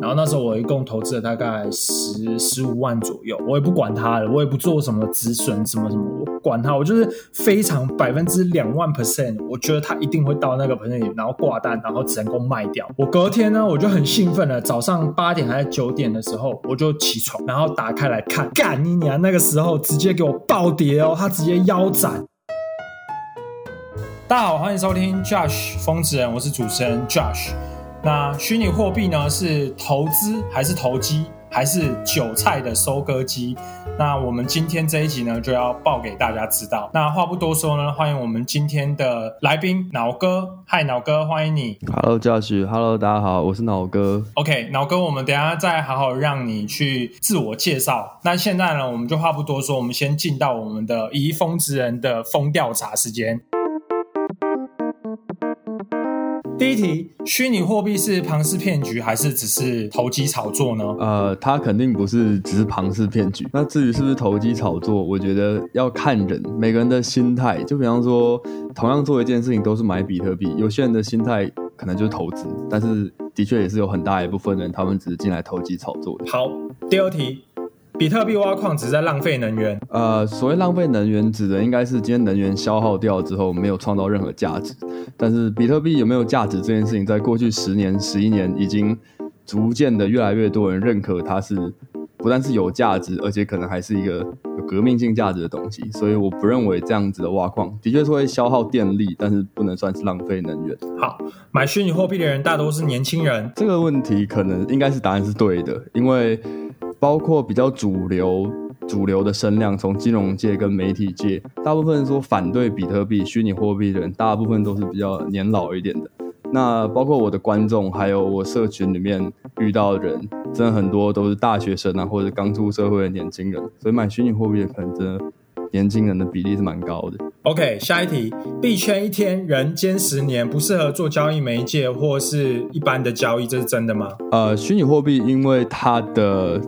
然后那时候我一共投资了大概十十五万左右，我也不管它了，我也不做什么止损什么什么，我管它，我就是非常百分之两万 percent，我觉得它一定会到那个盆子里然后挂单，然后成功卖掉。我隔天呢，我就很兴奋了，早上八点还是九点的时候，我就起床，然后打开来看，干你娘！那个时候直接给我暴跌哦，它直接腰斩。大家好，欢迎收听 Josh 疯子人，我是主持人 Josh。那虚拟货币呢，是投资还是投机，还是韭菜的收割机？那我们今天这一集呢，就要报给大家知道。那话不多说呢，欢迎我们今天的来宾脑哥。嗨，脑哥，欢迎你。Hello Josh，Hello，大家好，我是脑哥。OK，脑哥，我们等一下再好好让你去自我介绍。那现在呢，我们就话不多说，我们先进到我们的移风之人的风调查时间。第一题，虚拟货币是庞氏骗局还是只是投机炒作呢？呃，它肯定不是只是庞氏骗局。那至于是不是投机炒作，我觉得要看人，每个人的心态。就比方说，同样做一件事情都是买比特币，有些人的心态可能就是投资，但是的确也是有很大一部分人，他们只是进来投机炒作的。好，第二题，比特币挖矿只是在浪费能源。呃，所谓浪费能源，指的应该是今天能源消耗掉之后，没有创造任何价值。但是比特币有没有价值这件事情，在过去十年、十一年，已经逐渐的越来越多人认可它是不但是有价值，而且可能还是一个有革命性价值的东西。所以我不认为这样子的挖矿的确是会消耗电力，但是不能算是浪费能源。好，买虚拟货币的人大多是年轻人。这个问题可能应该是答案是对的，因为包括比较主流。主流的声量，从金融界跟媒体界，大部分说反对比特币、虚拟货币的人，大部分都是比较年老一点的。那包括我的观众，还有我社群里面遇到的人，真的很多都是大学生啊，或者刚出社会的年轻人，所以买虚拟货币的可能真的年轻人的比例是蛮高的。OK，下一题，币圈一天，人间十年，不适合做交易媒介或是一般的交易，这是真的吗？呃，虚拟货币因为它的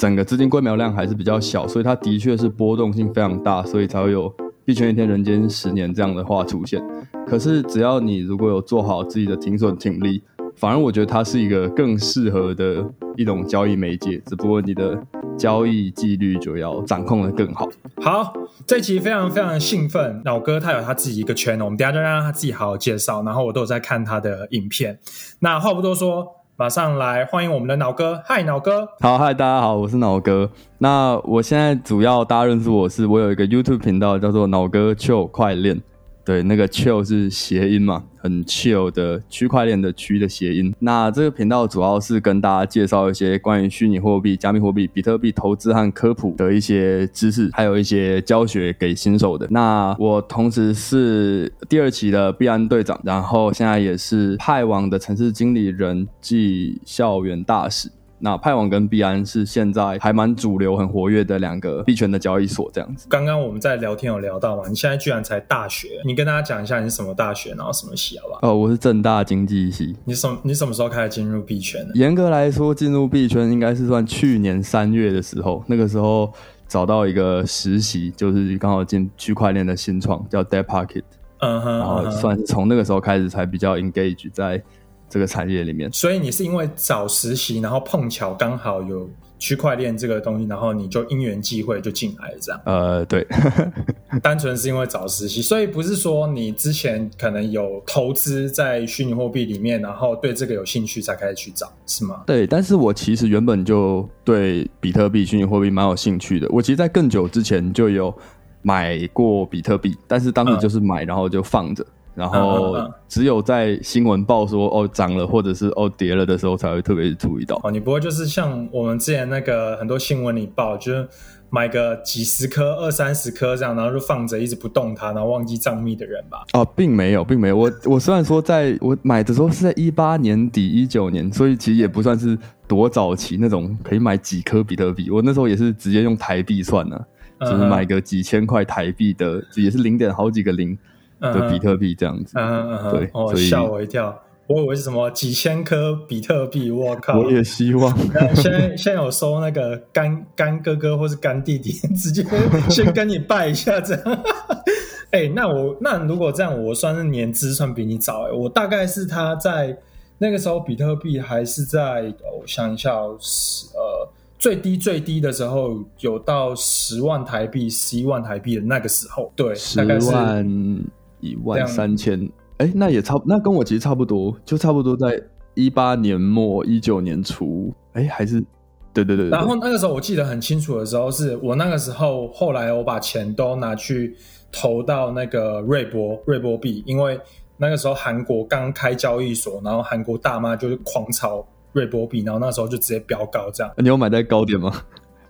整个资金规模量还是比较小，所以它的确是波动性非常大，所以才会有“一拳一天，人间十年”这样的话出现。可是只要你如果有做好自己的停损停利，反而我觉得它是一个更适合的一种交易媒介，只不过你的交易纪律就要掌控的更好。好，这期非常非常兴奋，老哥他有他自己一个圈，我们等下就让他自己好好介绍，然后我都有在看他的影片。那话不多说。马上来欢迎我们的脑哥，嗨，脑哥！好，嗨，大家好，我是脑哥。那我现在主要大家认识我是，我有一个 YouTube 频道叫做脑哥 Chill 快链，对，那个 Chill 是谐音嘛，很 Chill 的区块链的区的谐音。那这个频道主要是跟大家介绍一些关于虚拟货币、加密货币、比特币投资和科普的一些知识，还有一些教学给新手的。那我同时是第二期的币安队长，然后现在也是派网的城市经理人暨校园大使。那派网跟币安是现在还蛮主流、很活跃的两个币圈的交易所，这样子。刚刚我们在聊天有聊到嘛，你现在居然才大学，你跟大家讲一下你是什么大学，然后什么系，好不好？哦，我是正大经济系。你什你什么时候开始进入币圈的？严格来说，进入币圈应该是算去年三月的时候，那个时候找到一个实习，就是刚好进区块链的新创，叫 Dead Pocket，嗯哼，然后算是从那个时候开始才比较 engage 在这个产业里面。所以你是因为找实习，然后碰巧刚好有区块链这个东西，然后你就因缘际会就进来了，这样。呃，对，单纯是因为找实习，所以不是说你之前可能有投资在虚拟货币里面，然后对这个有兴趣才开始去找，是吗？对，但是我其实原本就对比特币、虚拟货币蛮有兴趣的。我其实，在更久之前就有买过比特币，但是当时就是买，然后就放着。然后只有在新闻报说哦涨了或者是哦跌了的时候，才会特别注意到。哦，你不会就是像我们之前那个很多新闻里报，就是买个几十颗、二三十颗这样，然后就放着一直不动它，然后忘记账密的人吧？哦，并没有，并没有。我我虽然说在我买的时候是在一八年底、一九年，所以其实也不算是多早期那种可以买几颗比特币。我那时候也是直接用台币算呢、啊，就是买个几千块台币的，也是零点好几个零。的比特币这样子，嗯嗯对，哦，吓我一跳，我以为是什么几千颗比特币，我靠！我也希望。现在现在有收那个干干哥哥或是干弟弟，直接先跟你拜一下这样。哎、那我那如果这样，我算是年资算比你早哎、我大概是他在那个时候比特币还是在，我想一下，十呃最低最低的时候有到十万台币、十一万台币的那个时候，对，十万、一万三千，哎，那也差，那跟我其实差不多，就差不多在一八年末、一九年初，哎，还是。对对对，然后那个时候我记得很清楚的时候，是我那个时候后来我把钱都拿去投到那个瑞波瑞波币，因为那个时候韩国刚开交易所，然后韩国大妈就是狂炒瑞波币，然后那时候就直接飙高这样。你有买在高点吗？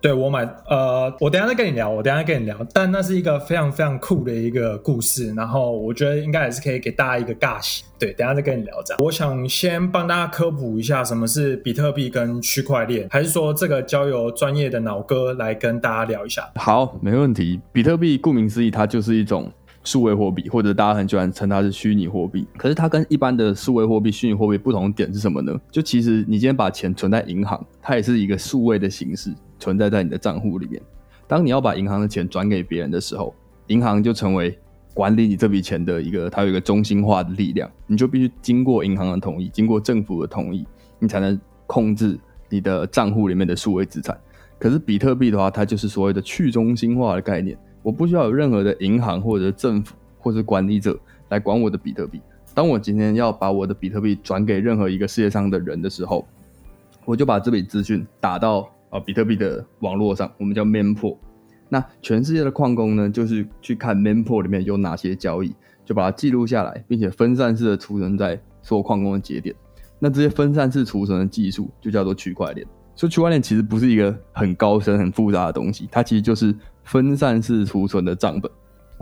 对我买，呃，我等下再跟你聊，我等下再跟你聊。但那是一个非常非常酷的一个故事，然后我觉得应该也是可以给大家一个尬喜。对，等下再跟你聊这样。我想先帮大家科普一下什么是比特币跟区块链，还是说这个交由专业的脑哥来跟大家聊一下？好，没问题。比特币顾名思义，它就是一种数位货币，或者大家很喜欢称它是虚拟货币。可是它跟一般的数位货币、虚拟货币不同点是什么呢？就其实你今天把钱存在银行，它也是一个数位的形式。存在在你的账户里面。当你要把银行的钱转给别人的时候，银行就成为管理你这笔钱的一个，它有一个中心化的力量。你就必须经过银行的同意，经过政府的同意，你才能控制你的账户里面的数位资产。可是比特币的话，它就是所谓的去中心化的概念。我不需要有任何的银行或者政府或者管理者来管我的比特币。当我今天要把我的比特币转给任何一个世界上的人的时候，我就把这笔资讯打到。啊，比特币的网络上，我们叫 Mempool。那全世界的矿工呢，就是去看 Mempool 里面有哪些交易，就把它记录下来，并且分散式的储存在所有矿工的节点。那这些分散式储存的技术就叫做区块链。所以区块链其实不是一个很高深、很复杂的东西，它其实就是分散式储存的账本，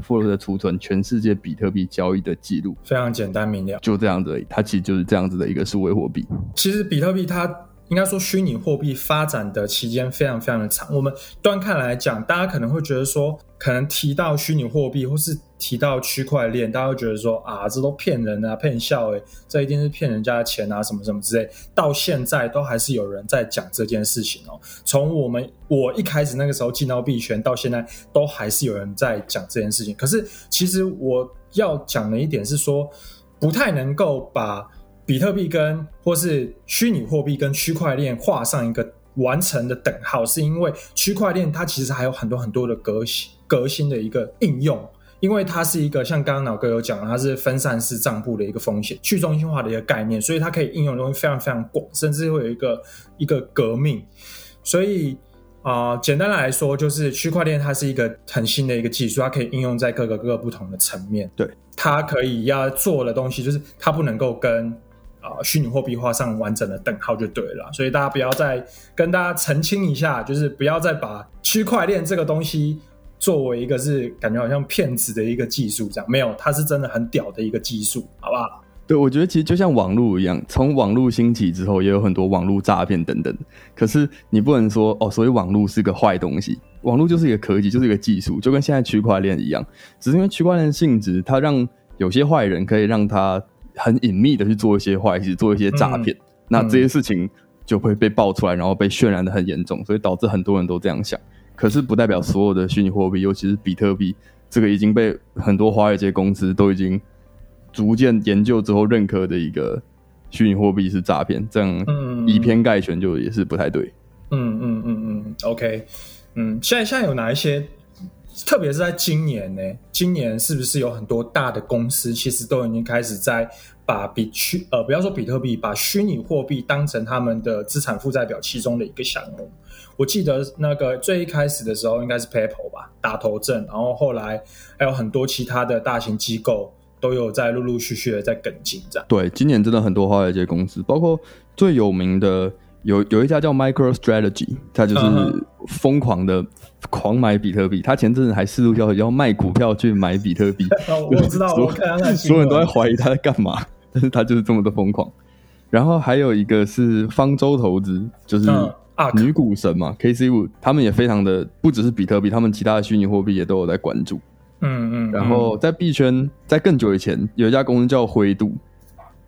负责储存全世界比特币交易的记录。非常简单明了，就这样子，它其实就是这样子的一个数位货币。其实比特币它。应该说，虚拟货币发展的期间非常非常的长。我们端看来讲，大家可能会觉得说，可能提到虚拟货币或是提到区块链，大家会觉得说啊，这都骗人啊，骗笑诶，这一定是骗人家的钱啊，什么什么之类。到现在都还是有人在讲这件事情哦。从我们我一开始那个时候进到币圈，到现在都还是有人在讲这件事情。可是其实我要讲的一点是说，不太能够把。比特币跟或是虚拟货币跟区块链画上一个完成的等号，是因为区块链它其实还有很多很多的革新革新的一个应用，因为它是一个像刚刚老哥有讲，它是分散式账簿的一个风险去中心化的一个概念，所以它可以应用的东西非常非常广，甚至会有一个一个革命。所以啊，简单来说，就是区块链它是一个很新的一个技术，它可以应用在各个各个不同的层面。对，它可以要做的东西，就是它不能够跟啊，虚拟货币画上完整的等号就对了，所以大家不要再跟大家澄清一下，就是不要再把区块链这个东西作为一个是感觉好像骗子的一个技术这样，没有，它是真的很屌的一个技术，好不好？对，我觉得其实就像网络一样，从网络兴起之后，也有很多网络诈骗等等。可是你不能说哦，所以网络是个坏东西，网络就是一个科技，就是一个技术，就跟现在区块链一样，只是因为区块链性质，它让有些坏人可以让它。很隐秘的去做一些坏事，做一些诈骗，那这些事情就会被爆出来，然后被渲染的很严重，所以导致很多人都这样想。可是不代表所有的虚拟货币，尤其是比特币，这个已经被很多华尔街公司都已经逐渐研究之后认可的一个虚拟货币是诈骗，这样以偏概全就也是不太对。嗯嗯嗯嗯，OK，嗯，现在现在有哪一些？特别是在今年呢，今年是不是有很多大的公司其实都已经开始在把比虚呃不要说比特币，把虚拟货币当成他们的资产负债表其中的一个项目。我记得那个最一开始的时候应该是 PayPal 吧，打头阵，然后后来还有很多其他的大型机构都有在陆陆续续的在跟进这样。对，今年真的很多华尔街公司，包括最有名的。有有一家叫 MicroStrategy，它就是疯狂的狂买比特币。他前阵子还四处要要卖股票去买比特币。我知道，我所有人都在怀疑他在干嘛，但是他就是这么的疯狂。然后还有一个是方舟投资，就是女股神嘛，KC 五，他们也非常的不只是比特币，他们其他的虚拟货币也都有在关注。嗯嗯。然后在币圈，在更久以前，有一家公司叫灰度，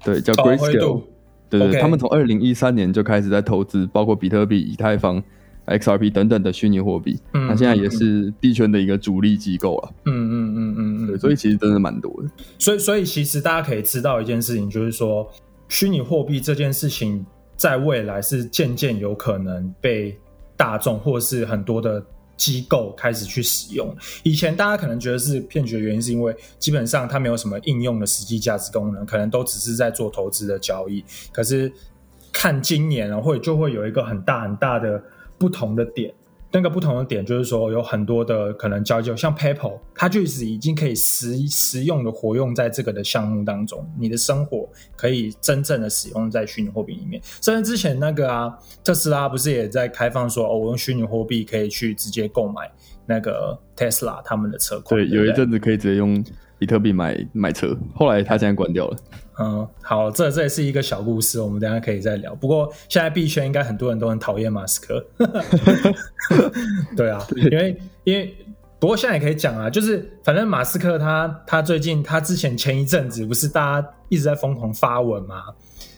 对，叫 Grayscale。对对，他们从二零一三年就开始在投资，包括比特币、以太坊、XRP 等等的虚拟货币。嗯，那现在也是币圈的一个主力机构了。嗯嗯嗯嗯嗯，对，所以其实真的蛮多的。所以，所以其实大家可以知道一件事情，就是说，虚拟货币这件事情在未来是渐渐有可能被大众或是很多的机构开始去使用。以前大家可能觉得是骗局的原因，是因为基本上它没有什么应用的实际价值功能，可能都只是在做投资的交易。可是看今年啊，会就会有一个很大很大的不同的点。那个不同的点就是说，有很多的可能交易，像 PayPal，它就是已经可以实实用的活用在这个的项目当中，你的生活可以真正的使用在虚拟货币里面。甚至之前那个啊，特斯拉不是也在开放说，哦，我用虚拟货币可以去直接购买那个 Tesla 他们的车款。对，有一阵子可以直接用比特币买买车，后来他现在关掉了。嗯，好，这这也是一个小故事，我们等下可以再聊。不过现在币圈应该很多人都很讨厌马斯克，对啊，因为因为不过现在也可以讲啊，就是反正马斯克他他最近他之前前一阵子不是大家一直在疯狂发文吗？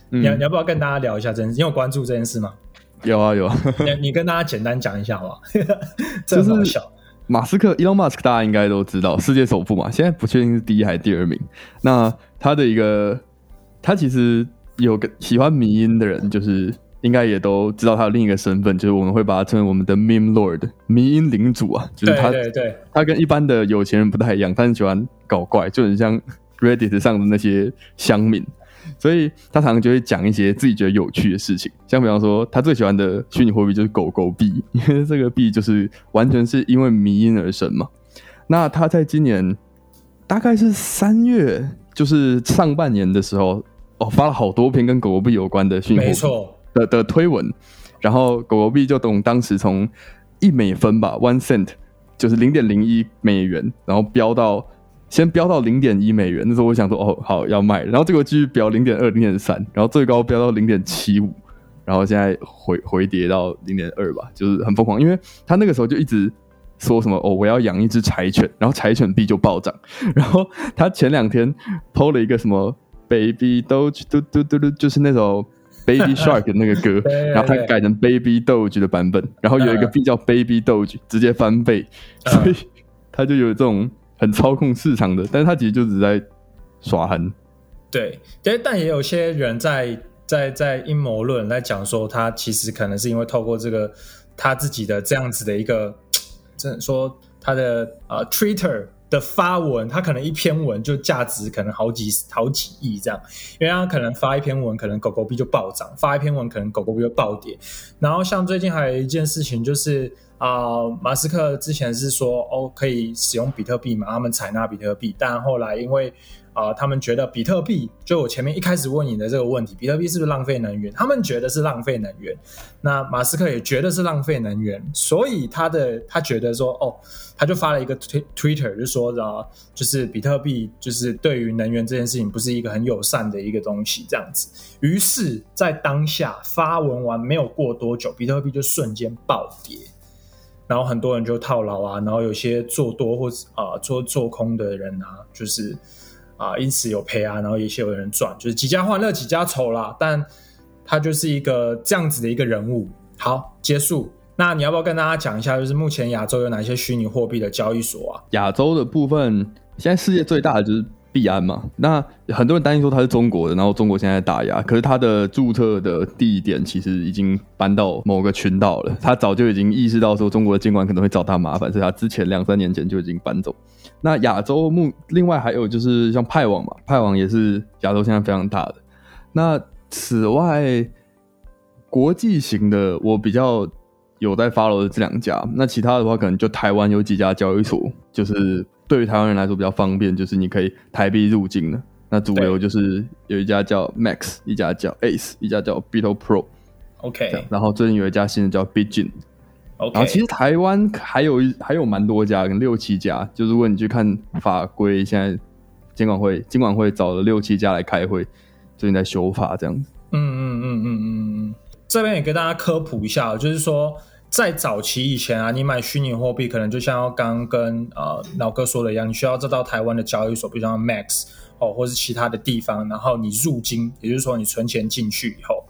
你你要不要跟大家聊一下这件事？你有关注这件事吗？有啊有啊，你你跟大家简单讲一下好吧？真好笑。马斯克，Elon Musk，大家应该都知道，世界首富嘛，现在不确定是第一还是第二名。那他的一个。他其实有个喜欢迷音的人，就是应该也都知道他的另一个身份，就是我们会把他称为我们的 meme lord，迷音领主啊。就是他，对对，他跟一般的有钱人不太一样，他很喜欢搞怪，就很像 Reddit 上的那些乡民，所以他常常就会讲一些自己觉得有趣的事情，像比方说他最喜欢的虚拟货币就是狗狗币，因为这个币就是完全是因为迷音而生嘛。那他在今年大概是三月，就是上半年的时候。哦，发了好多篇跟狗狗币有关的讯息没错的的推文，然后狗狗币就从当时从一美分吧，one cent，就是零点零一美元，然后飙到先飙到零点一美元。那时候我想说，哦，好要卖，然后这个继续飙零点二、零点三，然后最高飙到零点七五，然后现在回回跌到零点二吧，就是很疯狂。因为他那个时候就一直说什么，哦，我要养一只柴犬，然后柴犬币就暴涨。然后他前两天抛了一个什么。Baby Doge 嘟嘟嘟嘟，就是那首 Baby Shark 的那个歌，然后他改成 Baby Doge 的版本，然后有一个 B 叫 Baby Doge，直接翻倍，所以他就有这种很操控市场的，但是他其实就只在耍横。对，但但也有些人在在在阴谋论来讲说，他其实可能是因为透过这个他自己的这样子的一个，这说他的呃 Twitter。的发文，他可能一篇文就价值可能好几好几亿这样，因为他可能发一篇文，可能狗狗币就暴涨；发一篇文，可能狗狗币就暴跌。然后像最近还有一件事情，就是啊，马斯克之前是说哦可以使用比特币嘛，他们采纳比特币，但后来因为。啊，他们觉得比特币就我前面一开始问你的这个问题，比特币是不是浪费能源？他们觉得是浪费能源。那马斯克也觉得是浪费能源，所以他的他觉得说，哦，他就发了一个推 Twitter，就说啊，就是比特币就是对于能源这件事情不是一个很友善的一个东西，这样子。于是，在当下发文完没有过多久，比特币就瞬间暴跌，然后很多人就套牢啊，然后有些做多或者啊做做空的人啊，就是。啊，因此有赔啊，然后一些有人赚，就是几家欢乐几家愁啦。但他就是一个这样子的一个人物。好，结束。那你要不要跟大家讲一下，就是目前亚洲有哪些虚拟货币的交易所啊？亚洲的部分，现在世界最大的就是币安嘛。那很多人担心说它是中国的，然后中国现在打压，可是它的注册的地点其实已经搬到某个群岛了。他早就已经意识到说中国的监管可能会找他麻烦，所以他之前两三年前就已经搬走。那亚洲目另外还有就是像派网嘛，派网也是亚洲现在非常大的。那此外，国际型的我比较有在 follow 的这两家，那其他的话可能就台湾有几家交易所，就是对于台湾人来说比较方便，就是你可以台币入境的。那主流就是有一家叫 Max，一家叫 Ace，一家叫 Beetle Pro。OK，然后最近有一家新的叫 Bitgin。然后其实台湾还有还有蛮多家，六七家。就是如果你去看法规，现在监管会监管会找了六七家来开会，最近在修法这样子。嗯嗯嗯嗯嗯嗯。这边也跟大家科普一下，就是说在早期以前啊，你买虚拟货币可能就像刚跟呃老哥说的一样，你需要再到台湾的交易所，比如像 Max 哦，或是其他的地方，然后你入金，也就是说你存钱进去以后。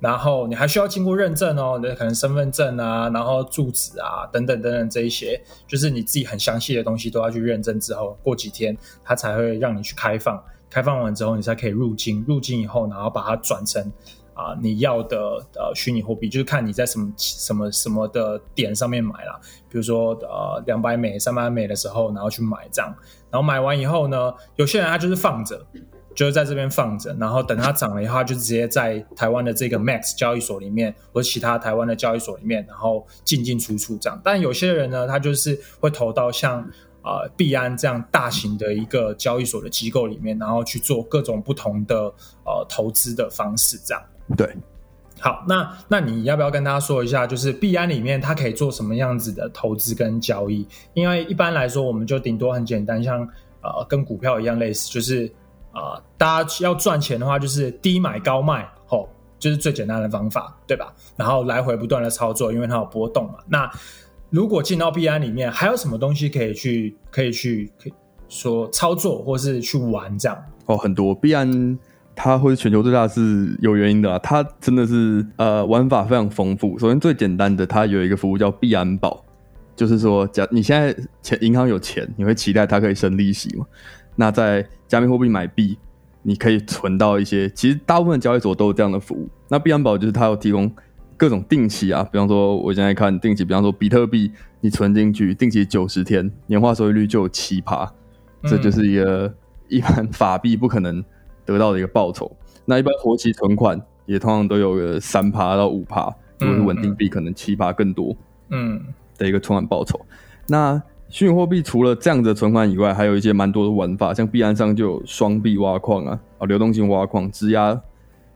然后你还需要经过认证哦，那可能身份证啊，然后住址啊，等等等等这一些，就是你自己很详细的东西都要去认证之后，过几天它才会让你去开放开放完之后，你才可以入金。入金以后，然后把它转成啊你要的呃虚拟货币，就是看你在什么什么什么的点上面买啦。比如说呃两百美、三百美的时候，然后去买这样。然后买完以后呢，有些人他就是放着。就是在这边放着，然后等它涨了以后，就直接在台湾的这个 Max 交易所里面，或者其他台湾的交易所里面，然后进进出出这样。但有些人呢，他就是会投到像呃币安这样大型的一个交易所的机构里面，然后去做各种不同的呃投资的方式这样。对，好，那那你要不要跟大家说一下，就是币安里面它可以做什么样子的投资跟交易？因为一般来说，我们就顶多很简单，像呃跟股票一样类似，就是。啊，大家要赚钱的话，就是低买高卖，吼，就是最简单的方法，对吧？然后来回不断的操作，因为它有波动嘛。那如果进到币安里面，还有什么东西可以去，可以去，可以说操作或是去玩这样？哦，很多币安它会全球最大是有原因的啊，它真的是呃玩法非常丰富。首先最简单的，它有一个服务叫币安宝，就是说，假你现在钱银行有钱，你会期待它可以升利息吗？那在加密货币买币，你可以存到一些，其实大部分交易所都有这样的服务。那币安宝就是它有提供各种定期啊，比方说我现在看定期，比方说比特币，你存进去定期九十天，年化收益率就有七趴，这就是一个一般法币不可能得到的一个报酬。那一般活期存款也通常都有个三趴到五趴，如果是稳定币，可能七趴更多，嗯，的一个存款报酬。那虚拟货币除了这样的存款以外，还有一些蛮多的玩法，像币安上就有双币挖矿啊，啊，流动性挖矿、质押、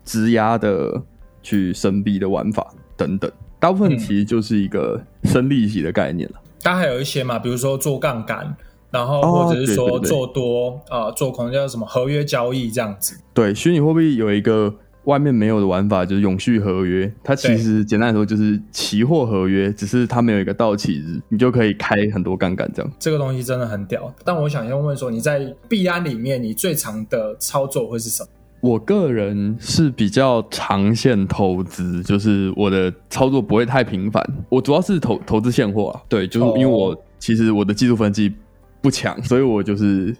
质押的去生币的玩法等等，大部分其实就是一个生利息的概念了。它还有一些嘛，比如说做杠杆，然后或者是说做多啊，做可能叫什么合约交易这样子。对，虚拟货币有一个。外面没有的玩法就是永续合约，它其实简单来说就是期货合约，只是它没有一个到期日，你就可以开很多杠杆这样。这个东西真的很屌。但我想先问说，你在币安里面，你最长的操作会是什么？我个人是比较长线投资，就是我的操作不会太频繁。我主要是投投资现货啊，对，就是因为我其实我的技术分析不强，所以我就是。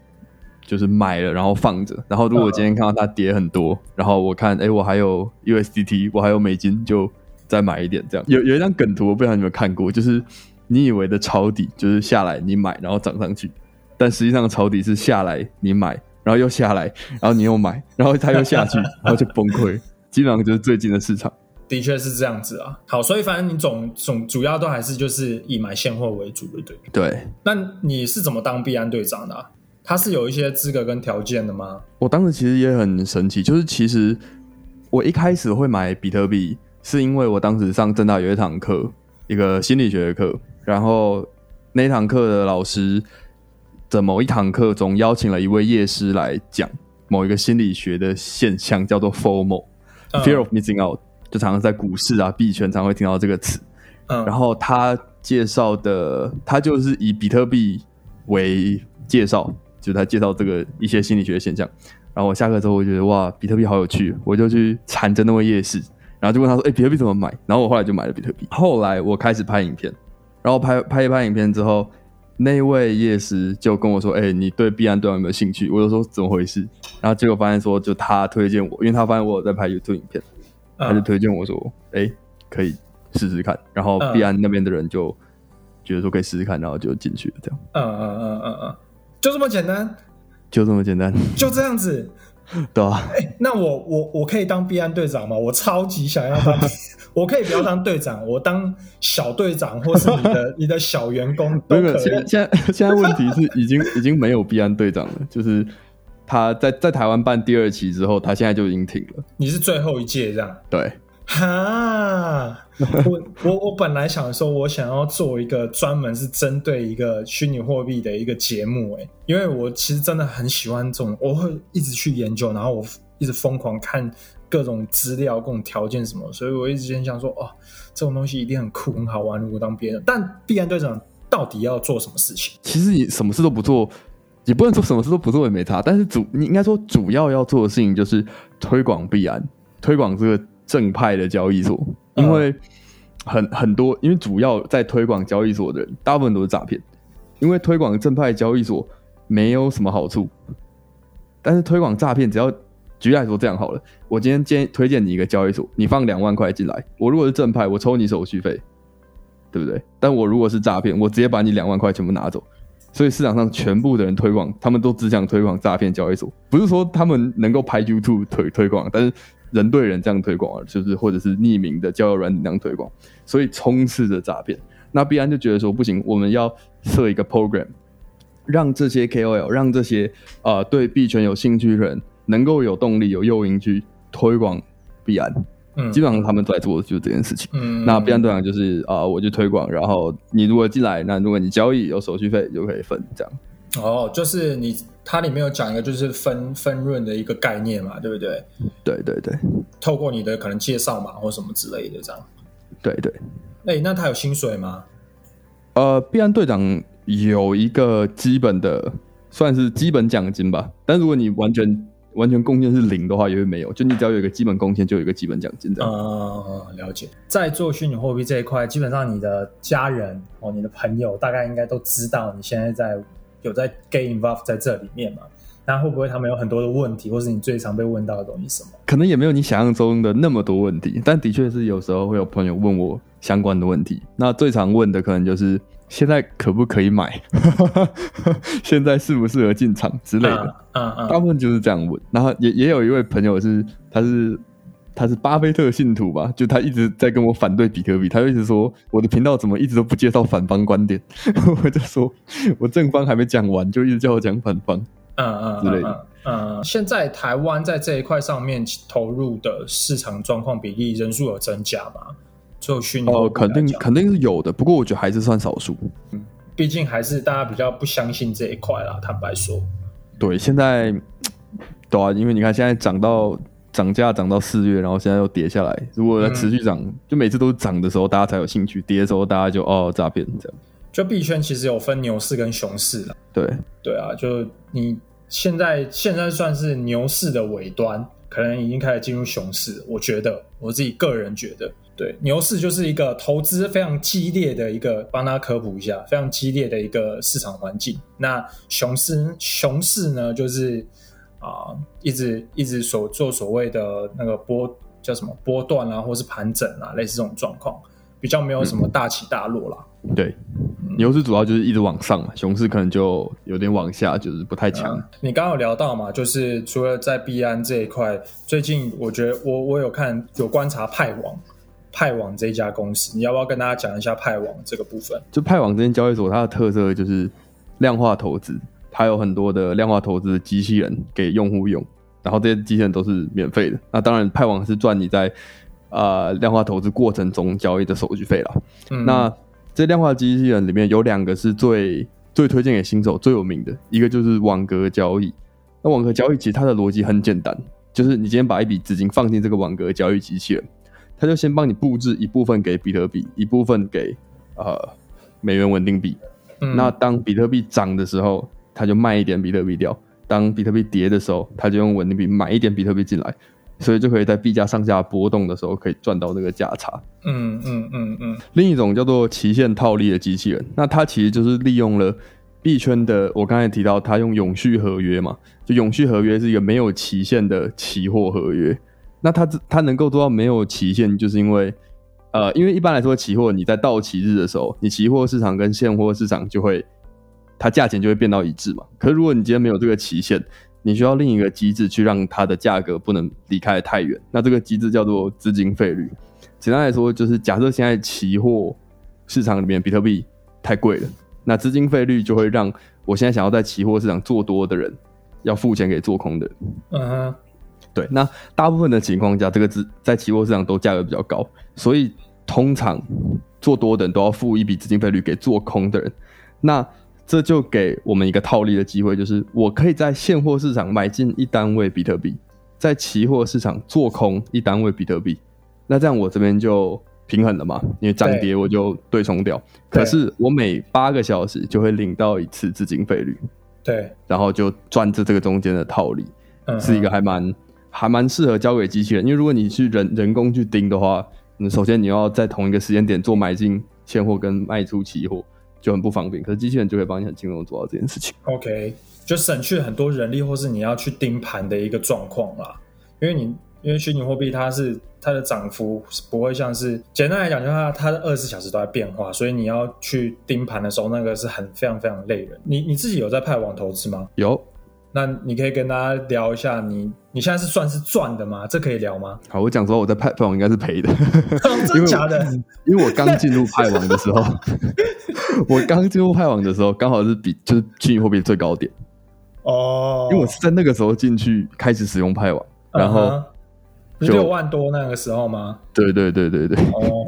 就是买了，然后放着，然后如果今天看到它跌很多，然后我看，哎，我还有 USDT，我还有美金，就再买一点。这样有有一张梗图，我不知道你们看过，就是你以为的抄底，就是下来你买，然后涨上去，但实际上抄底是下来你买，然后又下来，然后你又买，然后它又下去，然后就崩溃。基本上就是最近的市场，的确是这样子啊。好，所以反正你总总主要都还是就是以买现货为主，对不对？对。那你是怎么当币安队长的？他是有一些资格跟条件的吗？我当时其实也很神奇，就是其实我一开始会买比特币，是因为我当时上正大有一堂课，一个心理学的课，然后那堂课的老师的某一堂课中邀请了一位业师来讲某一个心理学的现象，叫做 FOMO（Fear of Missing Out），就常常在股市啊币圈常会听到这个词。嗯，然后他介绍的，他就是以比特币为介绍。就他介绍这个一些心理学的现象，然后我下课之后，我觉得哇，比特币好有趣，我就去缠着那位夜市，然后就问他说：“哎，比特币怎么买？”然后我后来就买了比特币。后来我开始拍影片，然后拍拍一拍影片之后，那位夜市就跟我说：“哎，你对币安对有没有兴趣？”我就说：“怎么回事？”然后结果发现说，就他推荐我，因为他发现我有在拍 YouTube 影片，他就推荐我说：“哎，可以试试看。”然后币安那边的人就觉得说可以试试看，然后就进去了，这样。嗯嗯嗯嗯嗯。就这么简单，就这么简单，就这样子，对啊。哎，那我我我可以当币安队长吗？我超级想要当，我可以不要当队长，我当小队长，或是你的 你的小员工都可以。现在现在现在问题是已经已经没有币安队长了，就是他在在台湾办第二期之后，他现在就已经停了。你是最后一届这样？对。哈，我 我我本来想说，我想要做一个专门是针对一个虚拟货币的一个节目，哎，因为我其实真的很喜欢这种，我会一直去研究，然后我一直疯狂看各种资料、各种条件什么，所以我一直很想说，哦，这种东西一定很酷、很好玩。如果当别人，但必然队长到底要做什么事情？其实你什么事都不做，也不能说什么事都不做也没差，但是主你应该说主要要做的事情就是推广必然，推广这个。正派的交易所，因为很很多，因为主要在推广交易所的人，大部分都是诈骗。因为推广正派交易所没有什么好处，但是推广诈骗，只要举例来说这样好了，我今天建议推荐你一个交易所，你放两万块进来，我如果是正派，我抽你手续费，对不对？但我如果是诈骗，我直接把你两万块全部拿走。所以市场上全部的人推广，他们都只想推广诈骗交易所，不是说他们能够拍 YouTube 推推广，但是人对人这样推广，就是或者是匿名的交友软件这样推广，所以充斥着诈骗。那必然就觉得说不行，我们要设一个 program，让这些 KOL，让这些啊对币圈有兴趣的人，能够有动力、有诱因去推广币安。嗯基本上他们在做的就是这件事情。嗯那币安队长就是啊、我就推广，然后你如果进来，那如果你交易有手续费就可以分这样。哦，就是你它里面有讲一个就是分分润的一个概念嘛，对不对？对对对透过你的可能介绍嘛或什么之类的这样。对对。哎，那他有薪水吗？呃，必安队长有一个基本的，算是基本奖金吧。但如果你完全完全贡献是零的话，也会没有。就你只要有一个基本贡献，就有一个基本奖金这样。呃，了解。在做虚拟货币这一块，基本上你的家人哦，你的朋友大概应该都知道你现在在有在 get involved 在这里面嘛。那会不会他们有很多的问题，或是你最常被问到的东西什么？可能也没有你想象中的那么多问题，但的确是有时候会有朋友问我相关的问题。那最常问的可能就是现在可不可以买，现在适不适合进场之类的。嗯嗯大部分就是这样问。然后也也有一位朋友是，他是他是巴菲特信徒吧，就他一直在跟我反对比特币，他就一直说我的频道怎么一直都不介绍反方观点，我就说我正方还没讲完，就一直叫我讲反方。嗯嗯之类的嗯嗯，现在台湾在这一块上面投入的市场状况比例人数有增加吗？就虚拟哦，肯定肯定是有的，不过我觉得还是算少数。毕竟还是大家比较不相信这一块啦。坦白说，对，现在对啊，因为你看现在涨到涨价涨到四月，然后现在又跌下来，如果持续涨，就每次都是涨的时候大家才有兴趣，跌的时候大家就哦诈骗这样。就币圈其实有分牛市跟熊市啦。对，对啊，就你现在现在算是牛市的尾端，可能已经开始进入熊市。我觉得我自己个人觉得，对牛市就是一个投资非常激烈的一个，帮大家科普一下，非常激烈的一个市场环境。那熊市熊市呢，就是啊、一直一直所做所谓的那个波叫什么波段啊，或是盘整啊，类似这种状况，比较没有什么大起大落啦。对，牛市主要就是一直往上嘛，熊市可能就有点往下，就是不太强。嗯你刚刚有聊到嘛，就是除了在币安这一块，最近我觉得我我有看有观察派网，派网这一家公司，你要不要跟大家讲一下派网这个部分？就派网这间交易所，它的特色就是量化投资，它有很多的量化投资的机器人给用户用，然后这些机器人都是免费的。那当然，派网是赚你在呃量化投资过程中交易的手续费啦。嗯，那这量化机器人里面有两个是最最推荐给新手最有名的，一个就是网格交易。那网格交易其实它的逻辑很简单，就是你今天把一笔资金放进这个网格交易机器人，它就先帮你布置一部分给比特币，一部分给呃美元稳定币。嗯那当比特币涨的时候，它就卖一点比特币掉；当比特币跌的时候，他就用稳定币买一点比特币进来，所以就可以在币价上下波动的时候，可以赚到那个价差。嗯嗯嗯嗯。另一种叫做期限套利的机器人，那它其实就是利用了币圈的，我刚才提到它用永续合约嘛，就永续合约是一个没有期限的期货合约。那它它能够做到没有期限，就是因为呃，因为一般来说期货你在到期日的时候，你期货市场跟现货市场就会它价钱就会变到一致嘛。可是如果你今天没有这个期限，你需要另一个机制去让它的价格不能离开太远。那这个机制叫做资金费率。简单来说，就是假设现在期货市场里面比特币太贵了，那资金费率就会让我现在想要在期货市场做多的人要付钱给做空的人。嗯哼，对，那大部分的情况下，这个资在期货市场都价格比较高，所以通常做多的人都要付一笔资金费率给做空的人。那这就给我们一个套利的机会，就是我可以在现货市场买进一单位比特币，在期货市场做空一单位比特币。那这样我这边就平衡了嘛，因为涨跌我就对冲掉。可是我每八个小时就会领到一次资金费率，对，然后就赚这这个中间的套利。嗯是一个还蛮还蛮适合交给机器人，因为如果你去人人工去盯的话，你首先你要在同一个时间点做买进现货跟卖出期货，就很不方便。可是机器人就可以帮你很轻松地做到这件事情。OK，就省去很多人力或是你要去盯盘的一个状况啦。因为你因为虚拟货币它是它的涨幅不会像是简单来讲，就是它它的二十四小时都在变化，所以你要去盯盘的时候，那个是很非常非常累人。你你自己有在派网投资吗？有，那你可以跟大家聊一下，你你现在是算是赚的吗？这可以聊吗？好，我讲说我在派派网应该是赔的，真的 假的？因为我刚进入派网的时候，我刚进入派网的时候，刚好是比就是虚拟货币最高点哦，因为我是在那个时候进去开始使用派网，然后六万多那个时候吗？对对对对对，哦，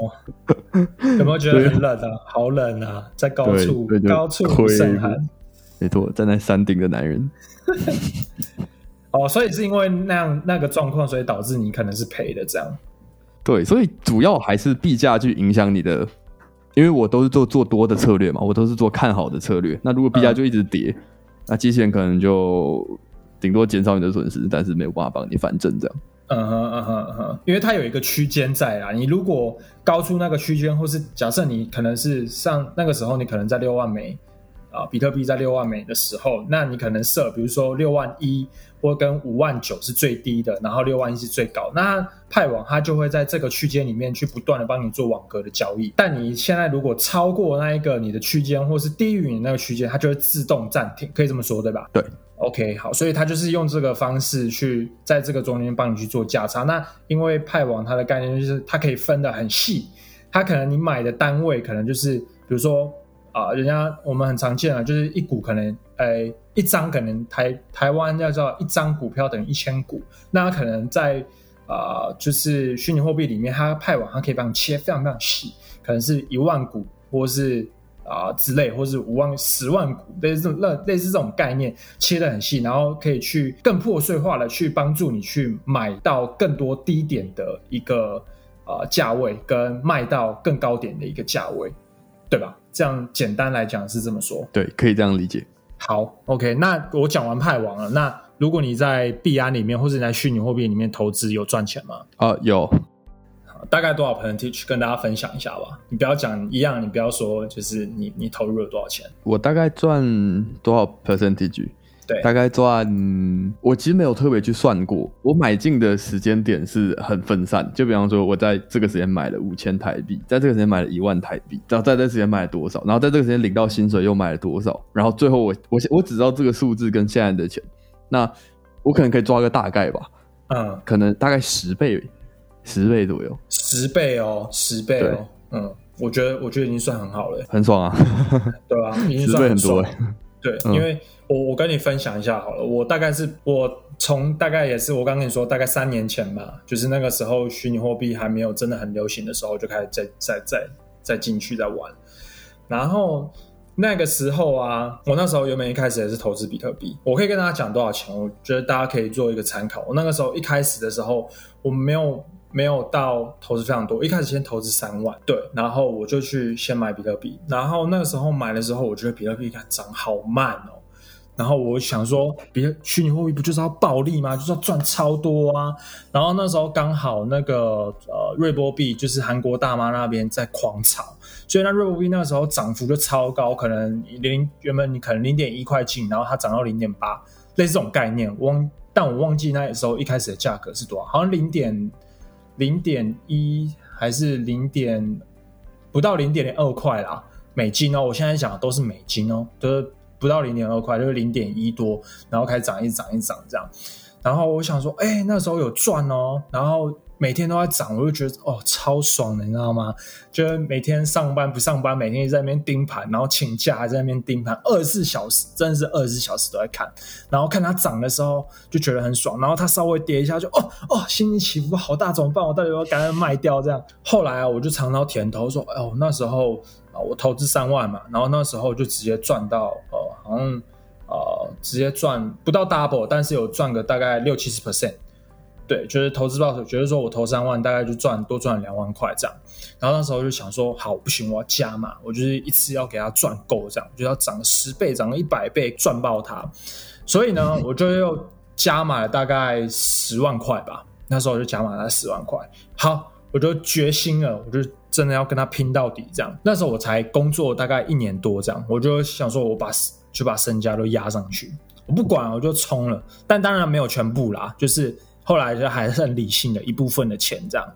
有没有觉得很冷啊？好冷啊，在高处高处亏甚寒。没错，站在山顶的男人，哦，所以是因为那样那个状况，所以导致你可能是赔的这样。对，所以主要还是币价去影响你的，因为我都是做做多的策略嘛，我都是做看好的策略。那如果币价就一直跌，那机器人可能就顶多减少你的损失，但是没有办法帮你反正这样。嗯哼嗯哼嗯哼，因为它有一个区间在啦。你如果高出那个区间，或是假设你可能是上那个时候，你可能在六万美啊，比特币在六万美的时候，那你可能设比如说六万一或跟五万九是最低的，然后六万一是最高。那派网它就会在这个区间里面去不断的帮你做网格的交易。但你现在如果超过那一个你的区间，或是低于你那个区间，它就会自动暂停，可以这么说对吧？对。OK，好，所以它就是用这个方式去在这个中间帮你去做价差。那因为派网它的概念就是它可以分得很细，它可能你买的单位可能就是比如说啊、人家我们很常见啊，就是一股可能呃一张可能台台湾要知道一张股票等于一千股，那可能在啊、就是虚拟货币里面，它派网它可以帮你切非常非常细，可能是一万股或是。啊、之类，或是五万、十万股，类似这种类类似这种概念，切得很细，然后可以去更破碎化的去帮助你去买到更多低点的一个呃价位，跟卖到更高点的一个价位，对吧？这样简单来讲是这么说。对，可以这样理解。好，OK，那我讲完派王了。那如果你在币安里面，或者你在虚拟货币里面投资，有赚钱吗？啊，有大概多少 percentage 跟大家分享一下吧。你不要讲一样，你不要说就是你你投入了多少钱。我大概赚多少 percentage？对，大概赚，我其实没有特别去算过。我买进的时间点是很分散，就比方说，我在这个时间买了五千台币，在这个时间买了一万台币，然后在这个时间买了多少，然后在这个时间领到薪水又买了多少，然后最后我我我只知道这个数字跟现在的钱，那我可能可以抓个大概吧，嗯，可能大概十倍，十倍左右，十倍哦，十倍哦，嗯，我觉得我觉得已经算很好了，很爽啊，对啊、已经十算倍很多。对，嗯因为我我跟你分享一下好了，我大概是我从大概也是我刚跟你说，大概三年前吧，就是那个时候虚拟货币还没有真的很流行的时候，就开始在在在在进去在玩，然后。那个时候啊，我那时候原本一开始也是投资比特币，我可以跟大家讲多少钱，我觉得大家可以做一个参考。我那个时候一开始的时候，我没有没有到投资非常多，一开始先投资三万，对，然后我就去先买比特币，然后那个时候买的时候，我觉得比特币看涨好慢哦，然后我想说，比特虚拟货币不就是要暴利吗？就是要赚超多啊！然后那时候刚好那个呃瑞波币就是韩国大妈那边在狂炒，所以那瑞波币那个时候涨幅就超高，可能零原本你可能零点一块进，然后它涨到零点八，类似这种概念。我忘，但我忘记那时候一开始的价格是多少，好像零点零点一还是零点不到零点二块啦，美金哦。我现在讲都是美金哦，就是不到零点二块，就是零点一多，然后开始涨，一直涨，一涨这样。然后我想说，哎、那时候有赚哦，然后每天都在涨，我就觉得哦超爽的，你知道吗？就是每天上班不上班，每天一直在那边盯盘，然后请假还在那边盯盘，二十四小时，真的是二十四小时都在看。然后看它涨的时候就觉得很爽，然后它稍微跌一下就哦哦，心情起伏好大，怎么办？我到底要赶快卖掉？这样后来啊，我就尝到甜头，说哦那时候啊我投资三万嘛，然后那时候就直接赚到呃好像呃直接赚不到 double，但是有赚个大概六七十 percent。对，就是投资报酬，觉得说我投三万，大概就赚多赚两万块这样。然后那时候就想说，好，不行，我要加码，我就是一次要给它赚够，这样就要涨十倍，涨个一百倍，赚爆它。所以呢，我就又加码了大概十万块吧。那时候我就加码了十万块。好，我就决心了，我就真的要跟他拼到底。这样，那时候我才工作大概一年多，这样我就想说，我把就把身家都压上去。我不管，我就冲了。但当然没有全部啦，就是后来就还是很理性的一部分的钱这样。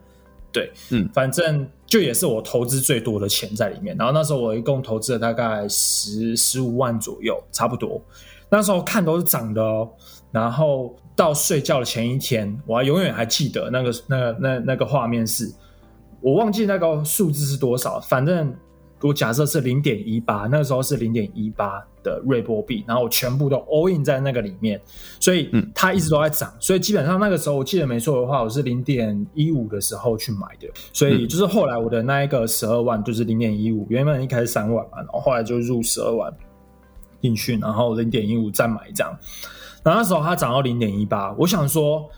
对，嗯，反正就也是我投资最多的钱在里面。然后那时候我一共投资了大概十十五万左右，差不多。那时候看都是涨的哦。然后到睡觉的前一天，我还永远还记得那个、那个、那那个画面是，我忘记那个数字是多少，反正我假设是零点一八，那个时候是零点一八的瑞波币，然后我全部都 all in 在那个里面，所以它一直都在涨，所以基本上那个时候我记得没错的话，我是零点一五的时候去买的，所以就是后来我的那一个十二万就是零点一五，原本一开始三万嘛，然后后来就入十二万进去，然后零点一五再买这样。然后那时候它涨到零点一八，我想说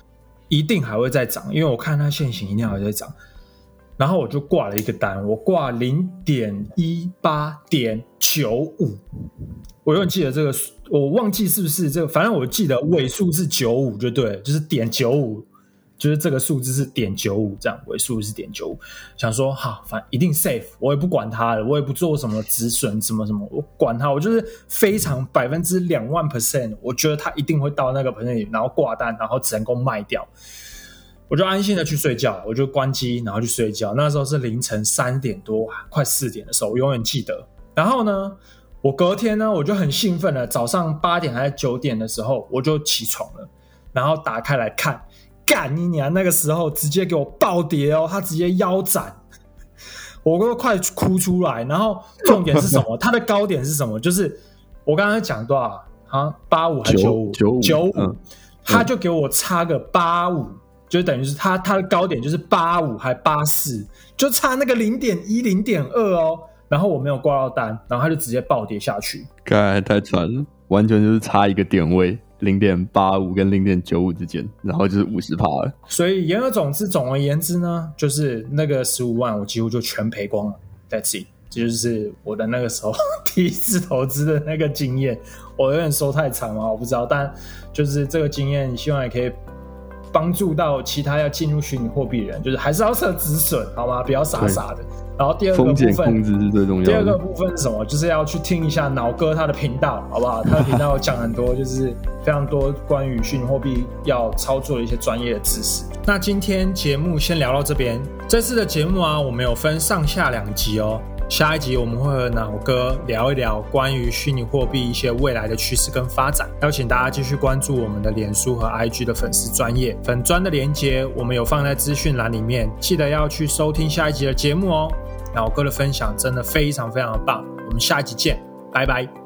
一定还会再涨，因为我看它现行一定还会再涨。然后我就挂了一个单，我挂零点一八点九五，我永远记得这个，我忘记是不是这个，反正我记得尾数是九五，就对，就是点九五。就是这个数字是点九五，这样尾数是点九五。想说好，反正一定 safe，我也不管它了，我也不做什么止损，什么什么，我管它，我就是非常百分之两万 percent，我觉得它一定会到那个盆子里然后挂单，然后只能够卖掉，我就安心的去睡觉，我就关机，然后去睡觉。那时候是凌晨三点多，快四点的时候，我永远记得。然后呢，我隔天呢，我就很兴奋了，早上八点还是九点的时候，我就起床了，然后打开来看。干你娘！那个时候直接给我暴跌哦，他直接腰斩，我都快哭出来。然后重点是什么？它的高点是什么？就是我刚刚讲多少啊？八五还是九五？九五九五，他就给我差个八五，就等于是它它的高点就是八五还八四，就差那个零点一零点二哦。然后我没有挂到单，然后它就直接暴跌下去。该太惨了，完全就是差一个点位。零点八五跟零点九五之间，然后就是五十趴了。所以言而总之，总而言之呢，就是那个十五万，我几乎就全赔光了。That's it，这就是我的那个时候 第一次投资的那个经验。我有点说太长了，我不知道，但就是这个经验，希望也可以帮助到其他要进入虚拟货币的人，就是还是要设止损，好吗？不要傻傻的。然后第二个部分，控制是最重要的。第二个部分是什么？就是要去听一下脑哥他的频道，好不好？他的频道讲很多，就是非常多关于虚拟货币要操作的一些专业的知识。那今天节目先聊到这边。这次的节目啊，我们有分上下两集哦。下一集我们会和脑哥聊一聊关于虚拟货币一些未来的趋势跟发展。邀请大家继续关注我们的脸书和 IG 的粉丝专业粉专的连接，我们有放在资讯栏里面，记得要去收听下一集的节目哦。老哥的分享真的非常非常的棒，我们下一集见，拜拜。